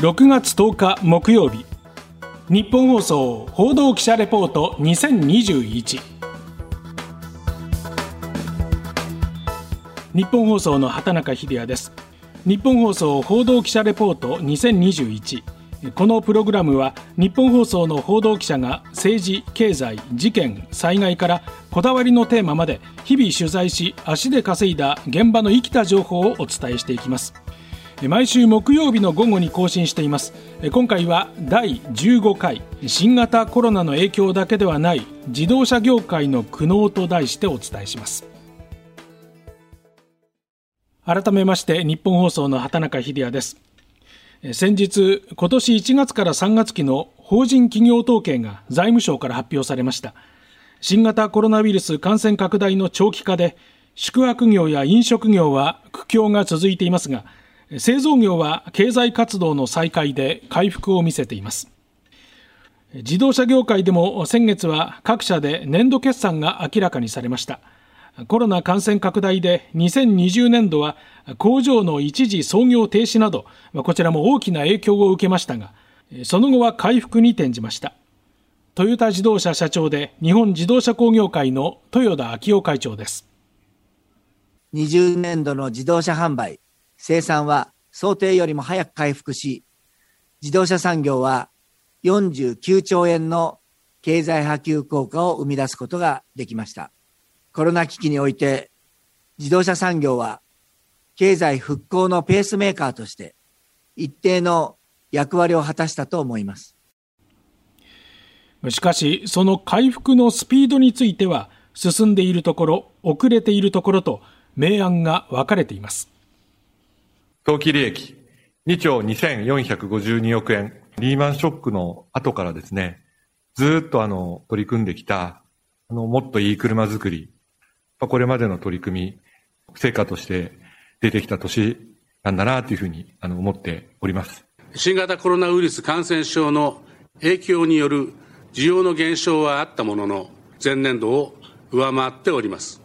6月10日木曜日。日本放送報道記者レポート2021日本放送の畑中秀也です。日本放送報道記者レポート2021このプログラムは日本放送の報道記者が政治、経済、事件、災害からこだわりのテーマまで日々取材し足で稼いだ現場の生きた情報をお伝えしていきます。毎週木曜日の午後に更新しています。今回は第15回新型コロナの影響だけではない自動車業界の苦悩と題してお伝えします。改めまして日本放送の畑中秀也です。先日、今年1月から3月期の法人企業統計が財務省から発表されました。新型コロナウイルス感染拡大の長期化で、宿泊業や飲食業は苦境が続いていますが、製造業は経済活動の再開で回復を見せています。自動車業界でも先月は各社で年度決算が明らかにされました。コロナ感染拡大で2020年度は工場の一時操業停止など、こちらも大きな影響を受けましたが、その後は回復に転じました。トヨタ自動車社長で日本自動車工業会の豊田昭夫会長です。20年度の自動車販売、生産は想定よりも早く回復し、自動車産業は49兆円の経済波及効果を生み出すことができました。コロナ危機において、自動車産業は経済復興のペースメーカーとして一定の役割を果たしたと思います。しかし、その回復のスピードについては、進んでいるところ、遅れているところと、明暗が分かれています。当期利益、2兆2452億円。リーマンショックの後からですね、ずっとあの、取り組んできた、あの、もっといい車作り、これまでの取り組み、成果として出てきた年なんだなというふうにあの思っております。新型コロナウイルス感染症の影響による需要の減少はあったものの、前年度を上回っております。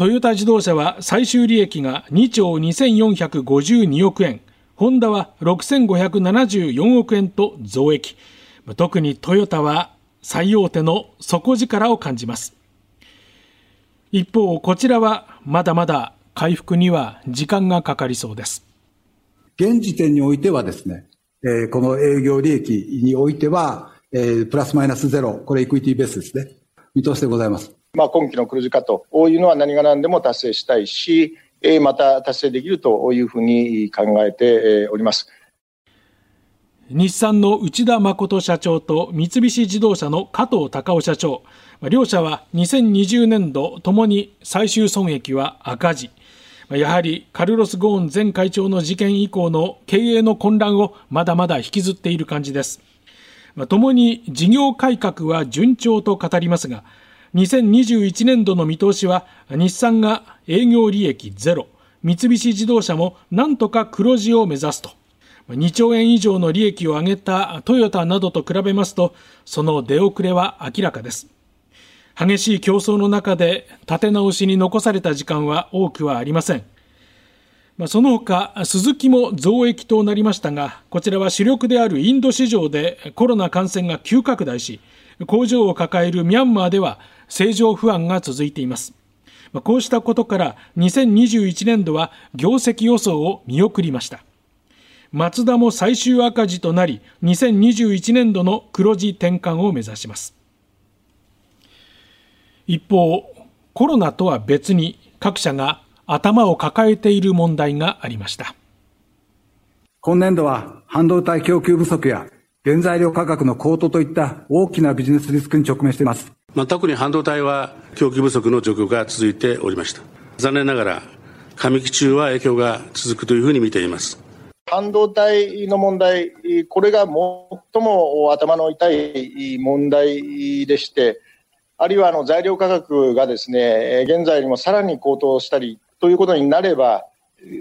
トヨタ自動車は最終利益が2兆2452億円、ホンダは6574億円と増益。特にトヨタは最大手の底力を感じます。一方、こちらはまだまだ回復には時間がかかりそうです。現時点においてはですね、えー、この営業利益においては、えー、プラスマイナスゼロ、これエクイティベースですね。見通しでございます。まあ、今期の黒字化というのは何が何でも達成したいし、また達成できるというふうに考えております。日産の内田誠社長と三菱自動車の加藤隆夫社長。両社は2020年度ともに最終損益は赤字。やはりカルロス・ゴーン前会長の事件以降の経営の混乱をまだまだ引きずっている感じです。ともに事業改革は順調と語りますが2021年度の見通しは日産が営業利益ゼロ三菱自動車もなんとか黒字を目指すと2兆円以上の利益を上げたトヨタなどと比べますと、その出遅れは明らかです。激しい競争の中で立て直しに残された時間は多くはありません。その他、鈴木も増益となりましたが、こちらは主力であるインド市場でコロナ感染が急拡大し、工場を抱えるミャンマーでは正常不安が続いています。こうしたことから2021年度は業績予想を見送りました。マツダも最終赤字となり2021年度の黒字転換を目指します一方コロナとは別に各社が頭を抱えている問題がありました今年度は半導体供給不足や原材料価格の高騰といった大きなビジネスリスクに直面しています。まあ、特に半導体は供給不足の状況が続いておりました。残念ながら、上期中は影響が続くというふうに見ています。半導体の問題、これが最も頭の痛い問題でして、あるいはあの材料価格がですね、現在よりもさらに高騰したりということになれば、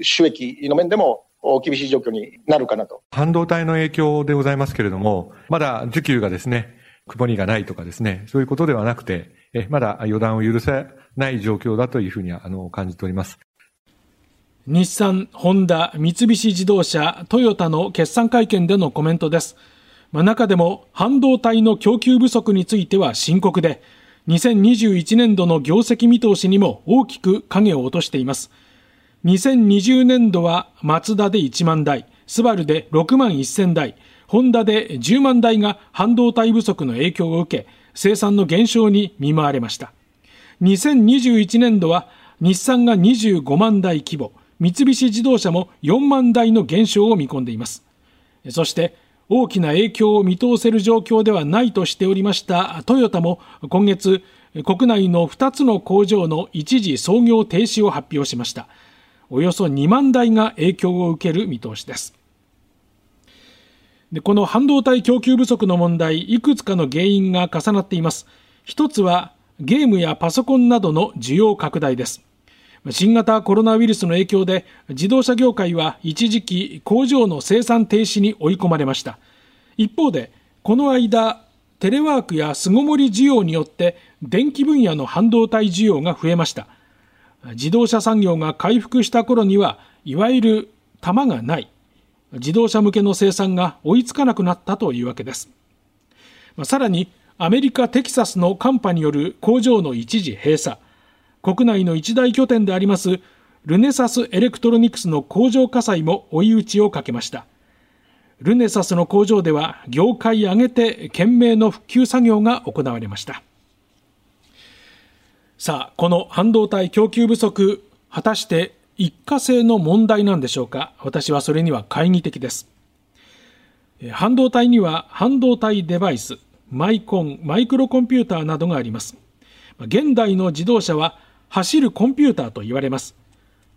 収益の面でも厳しい状況になるかなと。半導体の影響でございますけれども、まだ需給がですね、曇りがないとかですね、そういうことではなくて、えまだ予断を許さない状況だというふうにあの感じております。日産、ホンダ、三菱自動車、トヨタの決算会見でのコメントです。まあ、中でも半導体の供給不足については深刻で、2021年度の業績見通しにも大きく影を落としています。2020年度はマツダで1万台、スバルで6万1000台、ホンダで10万台が半導体不足の影響を受け、生産の減少に見舞われました。2021年度は日産が25万台規模、三菱自動車も4万台の減少を見込んでいます。そして大きな影響を見通せる状況ではないとしておりましたトヨタも今月国内の2つの工場の一時操業停止を発表しましたおよそ2万台が影響を受ける見通しですでこの半導体供給不足の問題いくつかの原因が重なっています。一つはゲームやパソコンなどの需要拡大です。新型コロナウイルスの影響で自動車業界は一時期工場の生産停止に追い込まれました。一方でこの間テレワークや巣ごもり需要によって電気分野の半導体需要が増えました。自動車産業が回復した頃にはいわゆる玉がない。自動車向けの生産が追いつかなくなったというわけです。さらにアメリカ・テキサスの寒波による工場の一時閉鎖。国内の一大拠点でありますルネサスエレクトロニクスの工場火災も追い打ちをかけました。ルネサスの工場では業界挙げて懸命の復旧作業が行われました。さあこの半導体供給不足果たして一過性の問題なんでしょうか？私はそれには懐疑的です半導体には半導体デバイスマイコンマイクロコンピューターなどがあります現代の自動車は走るコンピューターと言われます。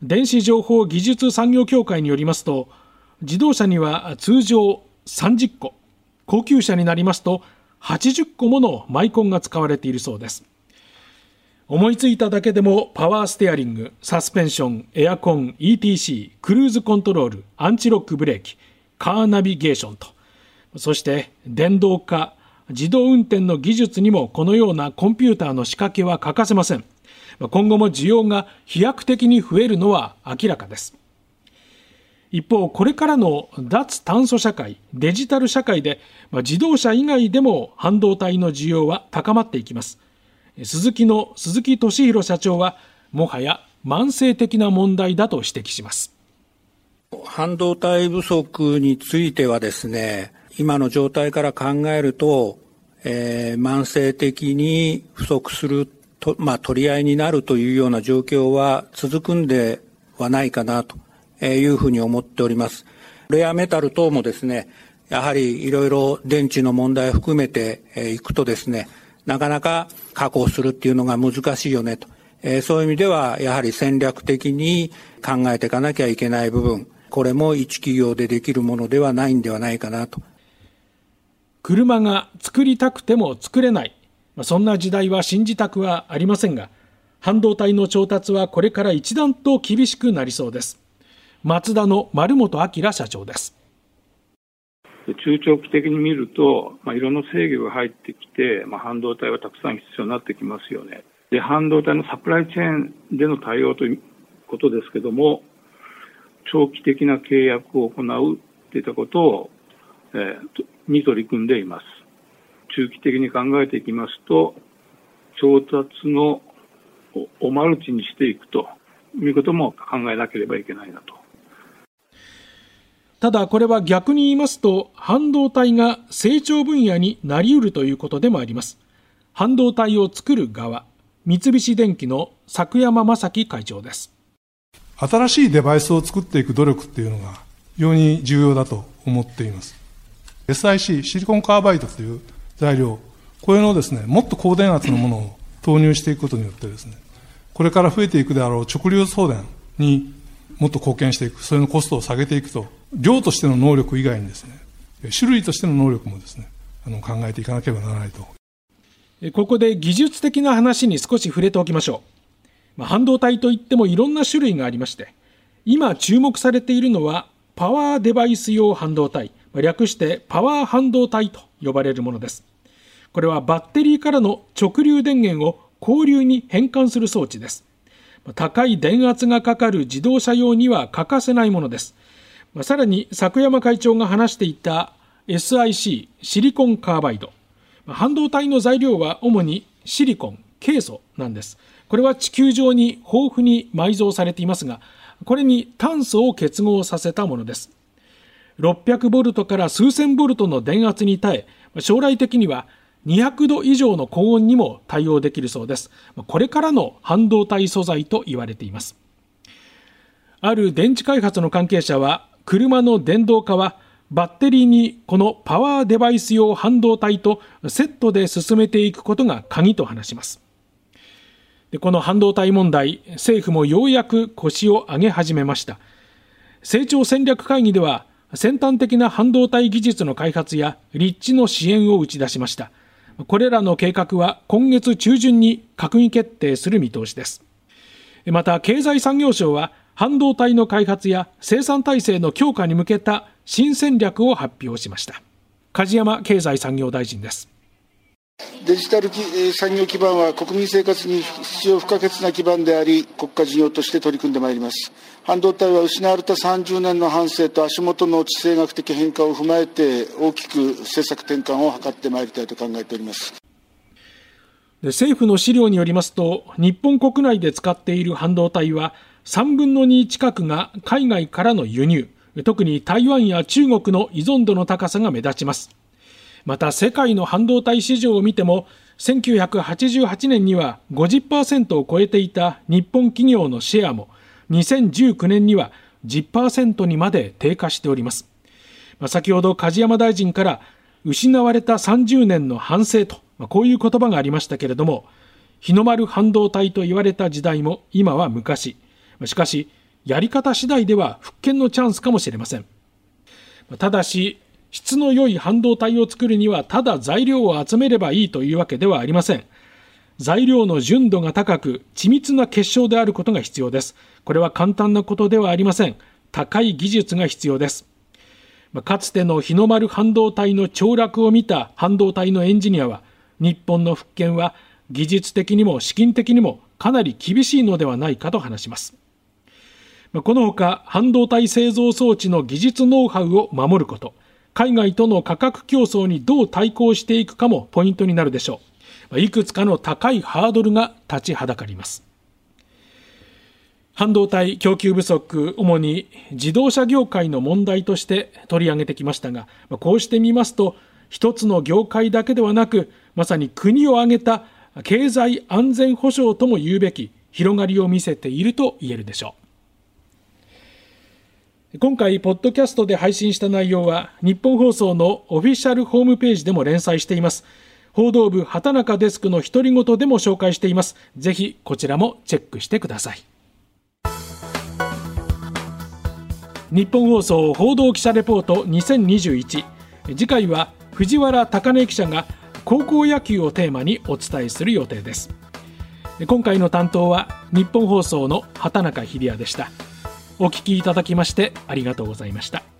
電子情報技術産業協会によりますと、自動車には通常30個、高級車になりますと80個ものマイコンが使われているそうです。思いついただけでもパワーステアリング、サスペンション、エアコン、ETC、クルーズコントロール、アンチロックブレーキ、カーナビゲーションと、そして電動化、自動運転の技術にもこのようなコンピューターの仕掛けは欠かせません。今後も需要が飛躍的に増えるのは明らかです。一方、これからの脱炭素社会、デジタル社会で、自動車以外でも半導体の需要は高まっていきます。鈴木の鈴木俊弘社長は、もはや慢性的な問題だと指摘します。半導体不足についてはですね、今の状態から考えると、えー、慢性的に不足すると、まあ、取り合いになるというような状況は続くんではないかなというふうに思っております。レアメタル等もですね、やはりいろいろ電池の問題を含めていくとですね、なかなか確保するっていうのが難しいよねと。えー、そういう意味では、やはり戦略的に考えていかなきゃいけない部分、これも一企業でできるものではないんではないかなと車が作りたくても作れないま、そんな時代は信じたくはありませんが、半導体の調達はこれから一段と厳しくなりそうです。マツダの丸本明社長です。中長期的に見ると、まあ、いろんな制御が入ってきて、まあ、半導体はたくさん必要になってきますよね。で、半導体のサプライチェーンでの対応ということですけども、長期的な契約を行うといったことを、えー、に取り組んでいます。中期的に考えていきますと、調達のおマルチにしていくということも考えなければいけないなと。ただこれは逆に言いますと、半導体が成長分野になりうるということでもあります。半導体を作る側、三菱電機の作山正樹会長です。新しいデバイスを作っていく努力っていうのが非常に重要だと思っています。SIC、シリコンカーバイドという材料、これのですね、もっと高電圧のものを投入していくことによってですね、これから増えていくであろう直流送電にもっと貢献していく、それのコストを下げていくと、量としての能力以外にですね、種類としての能力もですね、あの考えていかなければならないと。ここで技術的な話に少し触れておきましょう。まあ、半導体といってもいろんな種類がありまして、今注目されているのはパワーデバイス用半導体。略してパワー半導体と呼ばれるものです。これはバッテリーからの直流電源を交流に変換する装置です。高い電圧がかかる自動車用には欠かせないものですさらに作山会長が話していた SIC シリコンカーバイド。半導体の材料は主にシリコンケイ素なんです。これは地球上に豊富に埋蔵されていますがこれに炭素を結合させたものです。600ボルトから数千ボルトの電圧に耐え将来的には200度以上の高温にも対応できるそうです。これからの半導体素材と言われています。ある電池開発の関係者は車の電動化はバッテリーにこのパワーデバイス用半導体とセットで進めていくことが鍵と話します。でこの半導体問題政府もようやく腰を上げ始めました。成長戦略会議では先端的な半導体技術の開発や立地の支援を打ち出しました。これらの計画は今月中旬に閣議決定する見通しです。また経済産業省は半導体の開発や生産体制の強化に向けた新戦略を発表しました。梶山経済産業大臣です。デジタル産業基盤は国民生活に必要不可欠な基盤であり国家事業として取り組んでまいります。半導体は失われた30年の反省と足元の地政学的変化を踏まえて大きく政策転換を図ってまいりたいと考えております。政府の資料によりますと日本国内で使っている半導体は3分の2近くが海外からの輸入。特に台湾や中国の依存度の高さが目立ちます。また世界の半導体市場を見ても1988年には50%を超えていた日本企業のシェアも2019年には10%にまで低下しております。先ほど梶山大臣から失われた30年の反省とこういう言葉がありましたけれども日の丸半導体と言われた時代も今は昔。しかしやり方次第では復権のチャンスかもしれませんただし質の良い半導体を作るにはただ材料を集めればいいというわけではありません。材料の純度が高く緻密な結晶であることが必要です。これは簡単なことではありません。高い技術が必要です。かつての日の丸半導体の凋落を見た半導体のエンジニアは、日本の復権は技術的にも資金的にもかなり厳しいのではないかと話します。このほか、半導体製造装置の技術ノウハウを守ること、海外との価格競争にどう対抗していくかもポイントになるでしょう。いくつかの高いハードルが立ちはだかります。半導体供給不足、主に自動車業界の問題として取り上げてきましたが、こうしてみますと、一つの業界だけではなく、まさに国を挙げた経済安全保障とも言うべき広がりを見せていると言えるでしょう。今回、ポッドキャストで配信した内容は、日本放送のオフィシャルホームページでも連載しています。報道部畑中デスクの独り言でも紹介しています。ぜひ、こちらもチェックしてください。日本放送報道記者レポート2021。次回は、藤原貴根記者が高校野球をテーマにお伝えする予定です。今回の担当は、日本放送の畑中秀也でした。お聞きいただきましてありがとうございました。